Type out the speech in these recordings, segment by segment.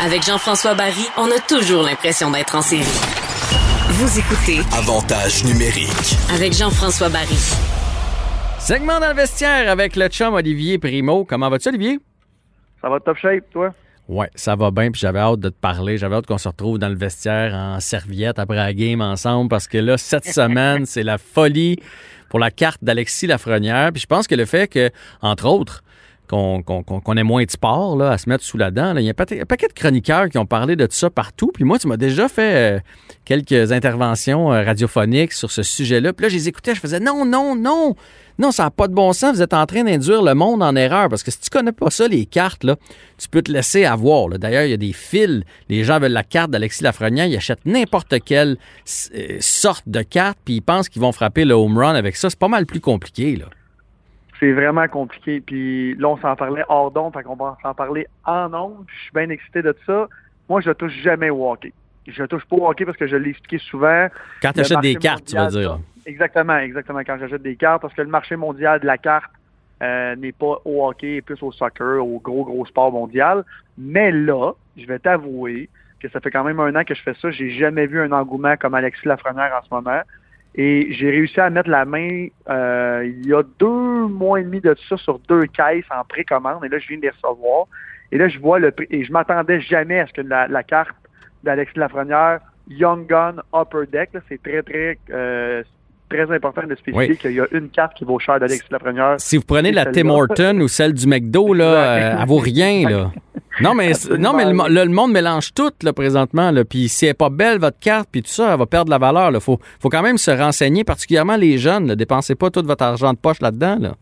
Avec Jean-François Barry, on a toujours l'impression d'être en série. Vous écoutez Avantage numérique. avec Jean-François Barry. Segment dans le vestiaire avec le chum Olivier Primo. Comment vas-tu, Olivier? Ça va top shape, toi? Ouais, ça va bien, puis j'avais hâte de te parler. J'avais hâte qu'on se retrouve dans le vestiaire en serviette après la game ensemble parce que là, cette semaine, c'est la folie pour la carte d'Alexis Lafrenière. Puis je pense que le fait que, entre autres, qu'on ait moins de sport là, à se mettre sous la dent. Il y a un paquet, de chroniqueurs qui ont parlé de tout ça partout. Puis moi, tu m'as déjà fait euh, quelques interventions euh, radiophoniques sur ce sujet-là. Puis là, je les écoutais, je faisais non, non, non. Non, ça n'a pas de bon sens. Vous êtes en train d'induire le monde en erreur. Parce que si tu connais pas ça, les cartes, tu peux te laisser avoir. D'ailleurs, il y a des fils. Les gens veulent la carte d'Alexis Lafrenière. Ils achètent n'importe quelle euh, sorte de carte, puis ils pensent qu'ils vont frapper le home run avec ça. C'est pas mal plus compliqué. Là. C'est vraiment compliqué. Puis là, on s'en parlait hors d'onde, fait qu'on va s'en parler en onde. Puis je suis bien excité de ça. Moi, je touche jamais au hockey. Je touche pas au hockey parce que je l'ai expliqué souvent. Quand tu achètes des cartes, tu vas dire. Exactement, exactement. Quand j'achète des cartes, parce que le marché mondial de la carte euh, n'est pas au hockey, plus au soccer, au gros, gros sport mondial. Mais là, je vais t'avouer que ça fait quand même un an que je fais ça. J'ai jamais vu un engouement comme Alexis Lafrenière en ce moment. Et j'ai réussi à mettre la main euh, il y a deux mois et demi de ça sur deux caisses en précommande. Et là, je viens de les recevoir. Et là, je vois le prix. Et je m'attendais jamais à ce que la, la carte d'Alexis Lafrenière, Young Gun Upper Deck, là, c'est très, très, euh, très important de spécifier Oui. qu'il y a une carte qui vaut cher d'Alexis Lafrenière. Si vous prenez la. Tim Horton ou celle du McDo, là, euh, elle vaut rien, là. Non, mais, non, mais le, mo- le- le monde mélange tout, là, présentement, là. Puis si elle n'est pas belle, votre carte, puis tout ça, elle va perdre de la valeur, là. Faut, faut quand même se renseigner, particulièrement les jeunes, là. Dépensez pas tout votre argent de poche là-dedans, là.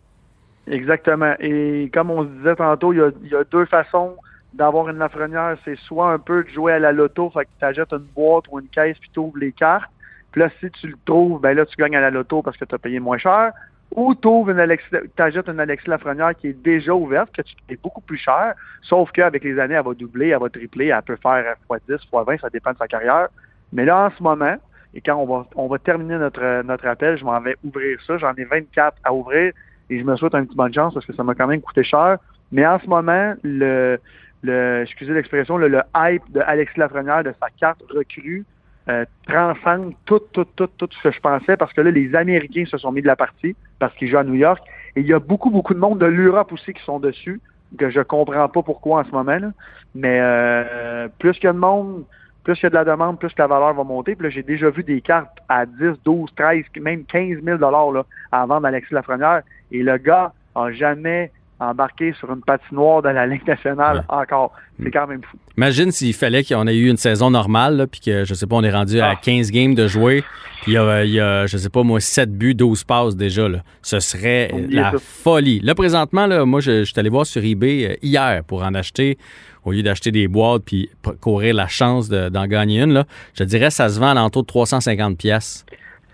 Exactement. Et comme on se disait tantôt, il y a, il y a deux façons d'avoir une Lafrenière. C'est soit un peu de jouer à la loto, fait que tu achètes une boîte ou une caisse puis tu ouvres les cartes. Puis là, si tu le trouves, ben là, tu gagnes à la loto parce que tu as payé moins cher. Ou tu une Alexis, t'achètes une Alexis Lafrenière qui est déjà ouverte, que tu payes beaucoup plus cher, sauf qu'avec les années, elle va doubler, elle va tripler, elle peut faire x10, x20, ça dépend de sa carrière. Mais là, en ce moment, et quand on va, on va terminer notre, notre appel, je m'en vais ouvrir ça. J'en ai 24 à ouvrir et je me souhaite un petit bonne chance parce que ça m'a quand même coûté cher. Mais en ce moment, le, le excusez l'expression, le, le hype de Alexis Lafrenière, de sa carte recrue, euh, transcende tout, tout, tout, tout ce que je pensais parce que là, les Américains se sont mis de la partie parce qu'ils jouent à New York. Et il y a beaucoup, beaucoup de monde de l'Europe aussi qui sont dessus, que je comprends pas pourquoi en ce moment. Là. Mais euh, plus qu'il y a de monde, plus il y a de la demande, plus la valeur va monter. Puis là, j'ai déjà vu des cartes à 10, 12, 13, même 15 000 là, à vendre Alexis Lafrenière. Et le gars a jamais embarqué sur une patinoire de la Ligue nationale encore. C'est quand même fou. Imagine s'il fallait qu'on ait eu une saison normale, puis que, je sais pas, on est rendu à Ah. 15 games de jouer, puis il y a, il y a, je sais pas, moi, 7 buts, 12 passes déjà, là. Ce serait Oubliez la ça. folie. Là, présentement, là, moi, je, je suis allé voir sur eBay euh, hier pour en acheter, au lieu d'acheter des boîtes puis courir la chance de- d'en gagner une, là. Je dirais, ça se vend à l'entour de 350 pièces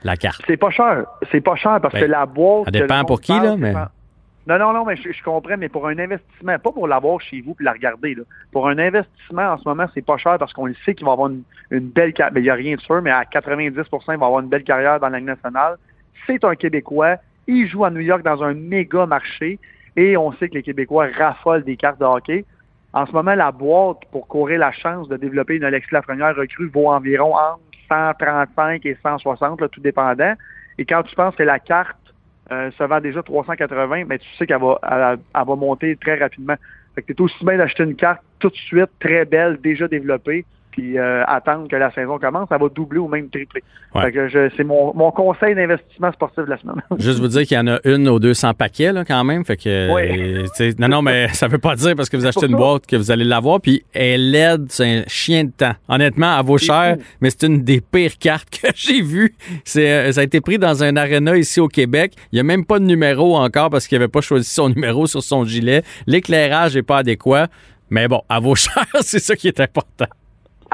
la carte. C'est pas cher. C'est pas cher parce Ben, que la boîte. ça dépend pour qui, parle, là, mais- Non, non, non, mais je, comprends, mais pour un investissement, pas pour l'avoir chez vous puis la regarder. Là. Pour un investissement, en ce moment, c'est pas cher parce qu'on le sait qu'il va avoir une, belle carrière. Il n'y a rien de sûr, mais à 90% il va avoir une belle carrière dans la nationale. C'est un Québécois. Il joue à New York dans un méga marché et on sait que les Québécois raffolent des cartes de hockey. En ce moment, la boîte pour courir la chance de développer une Alexis Lafrenière recrue vaut environ entre 135 et 160, là, tout dépendant. Et quand tu penses que la carte euh, se vend déjà 380, mais tu sais qu'elle va, elle, elle va monter très rapidement. Fait que t'es aussi bien d'acheter une carte tout de suite, très belle, déjà développée, puis euh, attendre que la saison commence, elle va doubler ou même tripler. Ouais. Fait que je- c'est mon, mon conseil d'investissement sportif de la semaine. Juste vous dire qu'il y en a une aux 200 paquets, là, quand même. Fait que. Euh, non, non, mais ça veut pas dire parce que vous achetez une ça. boîte que vous allez l'avoir. Puis elle est laide, c'est un chien de temps. Honnêtement, elle vaut C'est cher, fou. mais c'est une des pires cartes que j'ai vues. C'est, euh, ça a été pris dans un aréna ici au Québec. Il n'y a même pas de numéro encore parce qu'il n'avait pas choisi son numéro sur son gilet. L'éclairage n'est pas adéquat. Mais bon, elle vaut cher, c'est ça qui est important.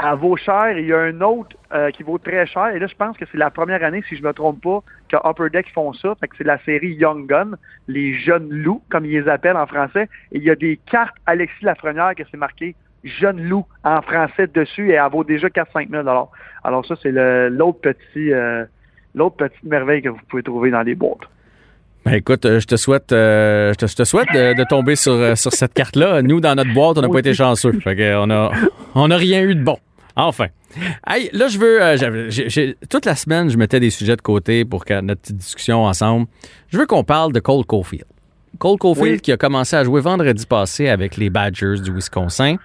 Elle vaut cher. Il y a un autre euh, qui vaut très cher. Et là, je pense que c'est la première année, si je me trompe pas, que Upper Deck font ça. Fait que c'est la série Young Gun, les jeunes loups, comme ils les appellent en français. Et il y a des cartes Alexis Lafrenière que c'est marqué jeune loup en français dessus et elle vaut déjà 4-5 000 Alors ça, c'est l'autre petit, euh, l'autre petite merveille que vous pouvez trouver dans les boîtes. Ben écoute, euh, je te souhaite, euh, je te, je te souhaite de, de tomber sur, euh, sur cette carte-là. Nous, dans notre boîte, on n'a pas été chanceux. Fait on a, On n'a rien eu de bon. Enfin. Hey, là, je veux. euh, toute la semaine, je mettais des sujets de côté pour que notre petite discussion ensemble. Je veux qu'on parle de Cole Caulfield. Cole Caulfield Oui. qui a commencé à jouer vendredi passé avec les Badgers du Wisconsin.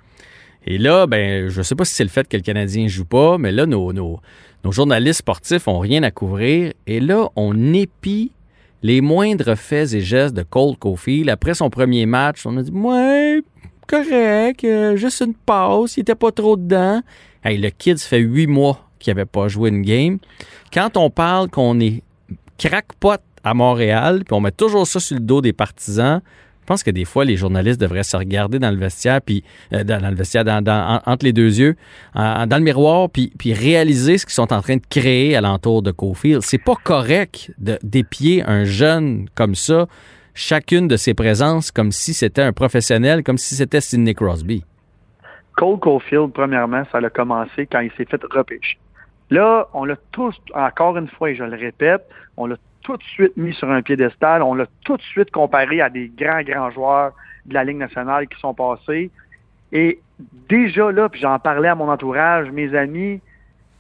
Et là, ben, je sais pas si c'est le fait que le Canadien joue pas, mais là, nos, nos, nos journalistes sportifs ont rien à couvrir. Et là, on épie les moindres faits et gestes de Cole Caulfield. Après son premier match, on a dit, ouais, correct, euh, juste une passe, il était pas trop dedans. Hey, le kid, ça fait huit mois qu'il avait pas joué une game. Quand on parle qu'on est crackpot à Montréal, puis on met toujours ça sur le dos des partisans, je pense que des fois, les journalistes devraient se regarder dans le vestiaire, puis euh, dans, le vestiaire, entre les deux yeux, dans le miroir, puis, puis réaliser ce qu'ils sont en train de créer alentour de Cofield. C'est pas correct d'épier un jeune comme ça, chacune de ses présences, comme si c'était un professionnel, comme si c'était Sidney Crosby. Cole Caulfield, premièrement, ça a commencé quand il s'est fait repêcher. Là, on l'a tous, encore une fois, et je le répète, on l'a tout de suite mis sur un piédestal, on l'a tout de suite comparé à des grands, grands joueurs de la Ligue nationale qui sont passés. Et déjà là, puis j'en parlais à mon entourage, mes amis,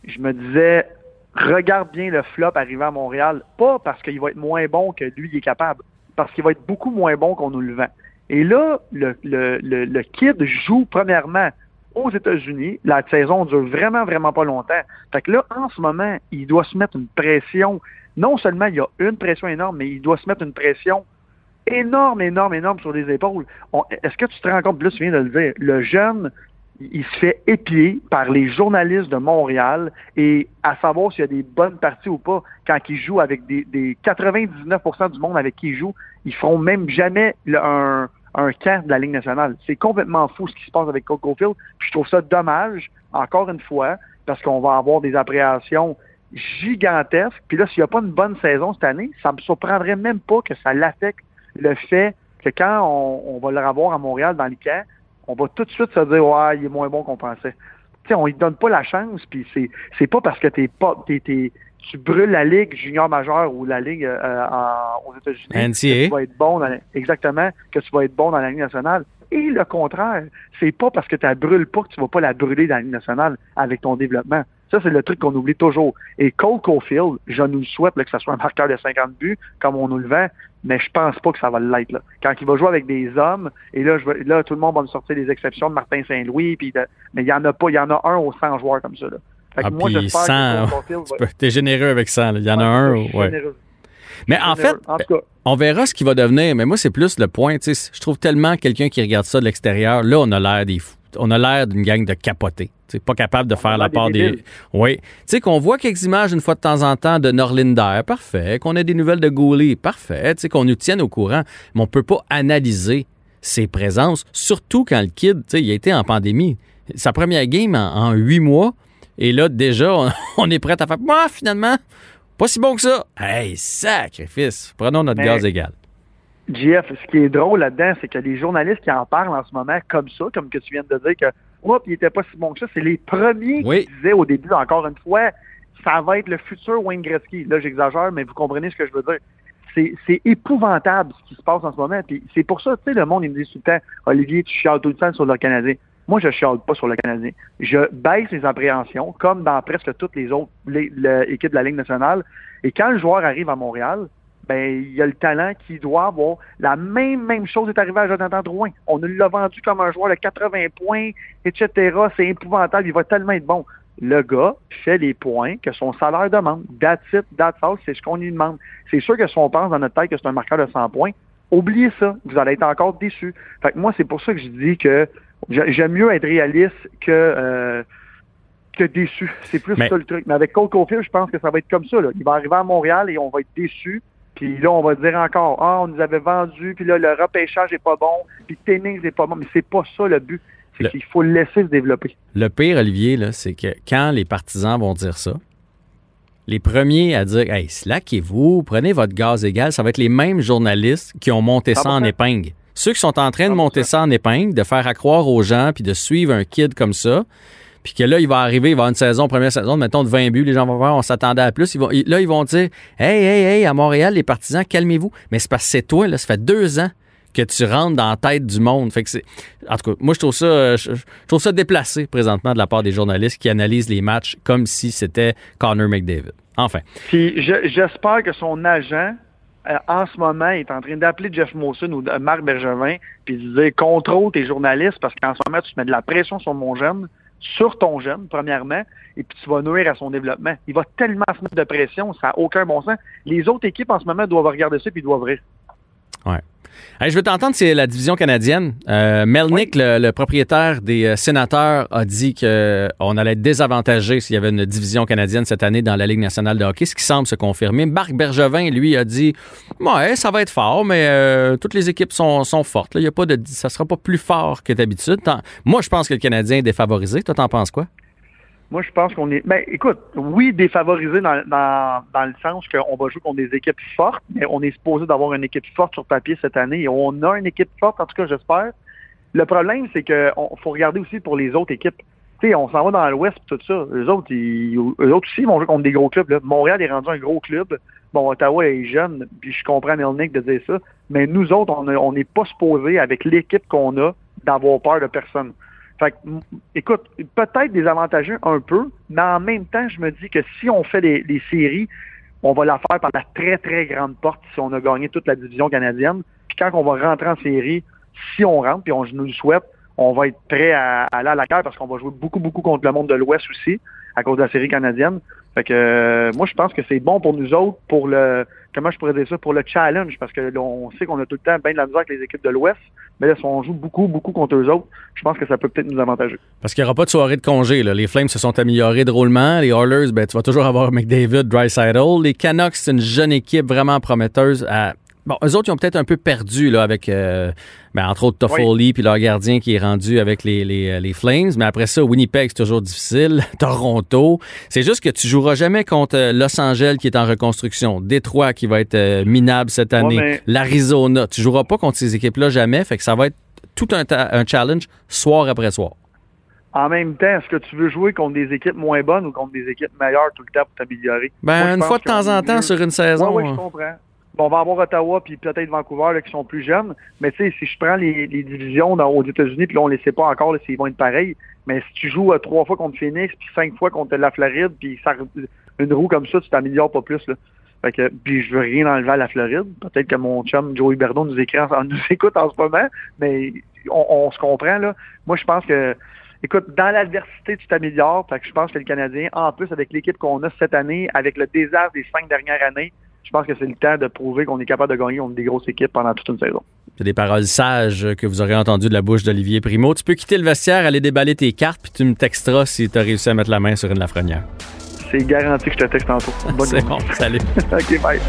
je me disais, regarde bien le flop arriver à Montréal, pas parce qu'il va être moins bon que lui il est capable, parce qu'il va être beaucoup moins bon qu'on nous le vend. Et là, le, le, le, kid joue premièrement aux États-Unis. La saison dure vraiment, vraiment pas longtemps. Fait que là, en ce moment, il doit se mettre une pression. Non seulement il y a une pression énorme, mais il doit se mettre une pression énorme, énorme, énorme sur les épaules. Est-ce que tu te rends compte, plus tu viens de le dire, le jeune, il se fait épier par les journalistes de Montréal et à savoir s'il y a des bonnes parties ou pas quand il joue avec des, des 99% du monde avec qui il joue, ils feront même jamais un, un camp de la Ligue nationale. C'est complètement fou ce qui se passe avec Cole Caulfield. Puis je trouve ça dommage, encore une fois, parce qu'on va avoir des appréhensions gigantesques. Puis là, s'il n'y a pas une bonne saison cette année, ça me surprendrait même pas que ça l'affecte le fait que quand on, va le revoir à Montréal dans les camps, on va tout de suite se dire ouais, il est moins bon qu'on pensait. Sais, on lui donne pas la chance, puis c'est c'est pas parce que t'es pas t'es- tu brûles la ligue junior majeure ou la ligue euh, en- aux États-Unis que tu vas être bon dans la- exactement que tu vas être bon dans la ligue nationale. Et le contraire, c'est pas parce que tu la brûles pas que tu vas pas la brûler dans la ligue nationale avec ton développement. Ça, c'est le truc qu'on oublie toujours. Et Cole Caulfield, je nous le souhaite là, que ce soit un marqueur de 50 buts, comme on nous le vend, mais je pense pas que ça va l'être. Là. Quand il va jouer avec des hommes, et là, je vais- là, tout le monde va me sortir des exceptions de Martin Saint-Louis, puis mais il y en a pas, il y en a un aux 100 joueurs comme ça. Là. Fait que Ah, moi, puis j'espère 100, que Cole Caulfield Tu peux- T'es généreux avec ça. là. Il y en a un. ouais. Mais en fait, En tout cas, on verra ce qui va devenir. Mais moi, c'est plus le point. Je trouve tellement quelqu'un qui regarde ça de l'extérieur. Là, on a l'air des fous. On a l'air d'une gang de capotés. Pas capable de faire la des part des. Oui. Tu sais, qu'on voit quelques images une fois de temps en temps de Norlinder. Parfait. Qu'on ait des nouvelles de Gouli. Parfait. Tu sais, qu'on nous tienne au courant. Mais on peut pas analyser ses présences. Surtout quand le kid, tu sais, il a été en pandémie. Sa première game en huit mois. Et là, déjà, on, on est prêt à faire. Moi, finalement, pas si bon que ça. Hey, sacrifice. Prenons notre gaz égal. JF, ce qui est drôle là-dedans, c'est que les journalistes qui en parlent en ce moment comme ça, comme que tu viens de dire que Oups, il était pas si bon que ça, c'est les premiers Oui. qui disaient au début, encore une fois, ça va être le futur Wayne Gretzky. Là, j'exagère, mais vous comprenez ce que je veux dire. C'est, c'est épouvantable ce qui se passe en ce moment. Puis c'est pour ça, tu sais, le monde, il me dit tout le temps, Olivier, tu chiales tout le temps sur le Canadien. Moi, je chiale pas sur le Canadien. Je baisse les appréhensions, comme dans presque toutes les autres équipes de la Ligue nationale. Et quand le joueur arrive à Montréal, ben, il y a le talent qui doit avoir. La même, même chose est arrivée à Jonathan Drouin. On l'a vendu comme un joueur de 80 points, etc. C'est épouvantable. Il va tellement être bon. Le gars fait les points que son salaire demande. That's it, that's all, c'est ce qu'on lui demande. C'est sûr que si on pense dans notre tête que c'est un marqueur de 100 points, oubliez ça. Vous allez être encore déçus. Fait que moi, c'est pour ça que je dis que j'ai- j'aime mieux être réaliste que, euh, que déçu. C'est plus Mais- ça le truc. Mais avec Cole Caulfield, je pense que ça va être comme ça. Là. Il va arriver à Montréal et on va être déçu. Puis là, on va dire encore, ah, on nous avait vendu, puis là, le repêchage est pas bon, puis Tennings est pas bon. Mais c'est pas ça le but. C'est Le- qu'il faut le laisser se développer. Le pire, Olivier, c'est que quand les partisans vont dire ça, les premiers à dire Hey, slackez-vous, prenez votre gaz égal, ça va être les mêmes journalistes qui ont monté ça en 100%. épingle. Ceux qui sont en train de 100%. monter ça en épingle, de faire accroire aux gens, puis de suivre un kid comme ça, puis que là, il va arriver, il va avoir une saison, première saison, mettons de 20 buts, les gens vont voir, on s'attendait à plus. Ils vont, ils- là, ils vont dire Hey, hey, hey, à Montréal, les partisans, calmez-vous. Mais c'est parce que c'est toi, là, ça fait deux ans que tu rentres dans la tête du monde. Fait que c'est, en tout cas, moi, je trouve ça, je, trouve ça déplacé présentement de la part des journalistes qui analysent les matchs comme si c'était Connor McDavid. Enfin. Puis j'espère que son agent, euh, en ce moment, est en train d'appeler Jeff Mawson ou Marc Bergevin, puis de dire contrôle tes journalistes parce qu'en ce moment, tu mets de la pression sur mon jeune, sur ton jeune, premièrement, et puis tu vas nuire à son développement. Il va tellement se mettre de pression, ça n'a aucun bon sens. Les autres équipes en ce moment doivent regarder ça puis doivent rire. Ouais je veux t'entendre, c'est la division canadienne. Euh, Melnick, le, propriétaire des euh, sénateurs, a dit qu'on euh, allait être désavantagé s'il y avait une division canadienne cette année dans la Ligue nationale de hockey, ce qui semble se confirmer. Marc Bergevin, lui, a dit Ouais, ça va être fort, mais toutes les équipes sont, fortes. Y a pas de, ça sera pas plus fort que d'habitude. Moi, je pense que le Canadien est défavorisé. Toi, t'en penses quoi? Moi, je pense qu'on est. Ben, écoute, oui, défavorisé dans, le sens qu'on va jouer contre des équipes fortes, mais on est supposé d'avoir une équipe forte sur papier cette année on a une équipe forte, en tout cas, j'espère. Le problème, c'est qu'il faut regarder aussi pour les autres équipes. Sais, on s'en va dans l'Ouest tout ça. Les autres, ils, eux autres aussi vont jouer contre des gros clubs. Montréal est rendu un gros club. Bon, Ottawa est jeune, puis je comprends Melnick de dire ça. Mais nous autres, on n'est pas supposé, avec l'équipe qu'on a, d'avoir peur de personne. Fait écoute, peut-être désavantageux un peu, mais en même temps, je me dis que si on fait les, séries, on va la faire par la très, très grande porte si on a gagné toute la division canadienne. Puis quand on va rentrer en série, si on rentre, puis on nous le souhaite, on va être prêt à, aller à la carte parce qu'on va jouer beaucoup, beaucoup contre le monde de l'Ouest aussi, à cause de la série canadienne. Fait que euh, moi, je pense que c'est bon pour nous autres, pour le comment je pourrais dire ça, pour le challenge, parce que on sait qu'on a tout le temps bien de la misère avec les équipes de l'Ouest, mais là, si on joue beaucoup, beaucoup contre eux autres, je pense que ça peut peut-être nous avantager. Parce qu'il n'y aura pas de soirée de congé. Là. Les Flames se sont améliorés drôlement. Les Oilers, ben, tu vas toujours avoir McDavid, Dreisaitl. Les Canucks, c'est une jeune équipe vraiment prometteuse à Bon, eux autres, ils ont peut-être un peu perdu là, avec, euh, ben, entre autres, Toffoli puis leur gardien qui est rendu avec les, les, euh, les, Flames. Mais après ça, Winnipeg, c'est toujours difficile. Toronto. C'est juste que tu joueras jamais contre euh, Los Angeles qui est en reconstruction. Détroit qui va être minable cette année. L'Arizona. Tu joueras pas contre ces équipes-là jamais. Fait que ça va être tout un, un challenge soir après soir. En même temps, est-ce que tu veux jouer contre des équipes moins bonnes ou contre des équipes meilleures tout le temps pour t'améliorer? Ben, une fois de temps en temps sur une saison. Oui, je comprends on va avoir Ottawa puis peut-être Vancouver qui sont plus jeunes. Mais tu sais, si je prends les, divisions aux États-Unis, puis là, on ne les sait pas encore s'ils vont être pareils. Mais si tu joues euh, trois fois contre Phoenix, puis cinq fois contre la Floride, puis une roue comme ça, tu t'améliores pas plus. Là. Fait que, puis je veux rien enlever à la Floride. Peut-être que mon chum Joey Berdon nous écrit, nous écoute en ce moment, mais on, se comprend là. Moi, je pense que Écoute, dans l'adversité, tu t'améliores. Fait que je pense que le Canadien, en plus avec l'équipe qu'on a cette année, avec le désastre des cinq dernières années, je pense que c'est le temps de prouver qu'on est capable de gagner contre des grosses équipes pendant toute une saison. C'est des paroles sages que vous aurez entendues de la bouche d'Olivier Primo. Tu peux quitter le vestiaire, aller déballer tes cartes, puis tu me texteras si tu as réussi à mettre la main sur une Lafrenière. C'est garanti que je te texte tantôt. c'est bon, salut. OK, bye.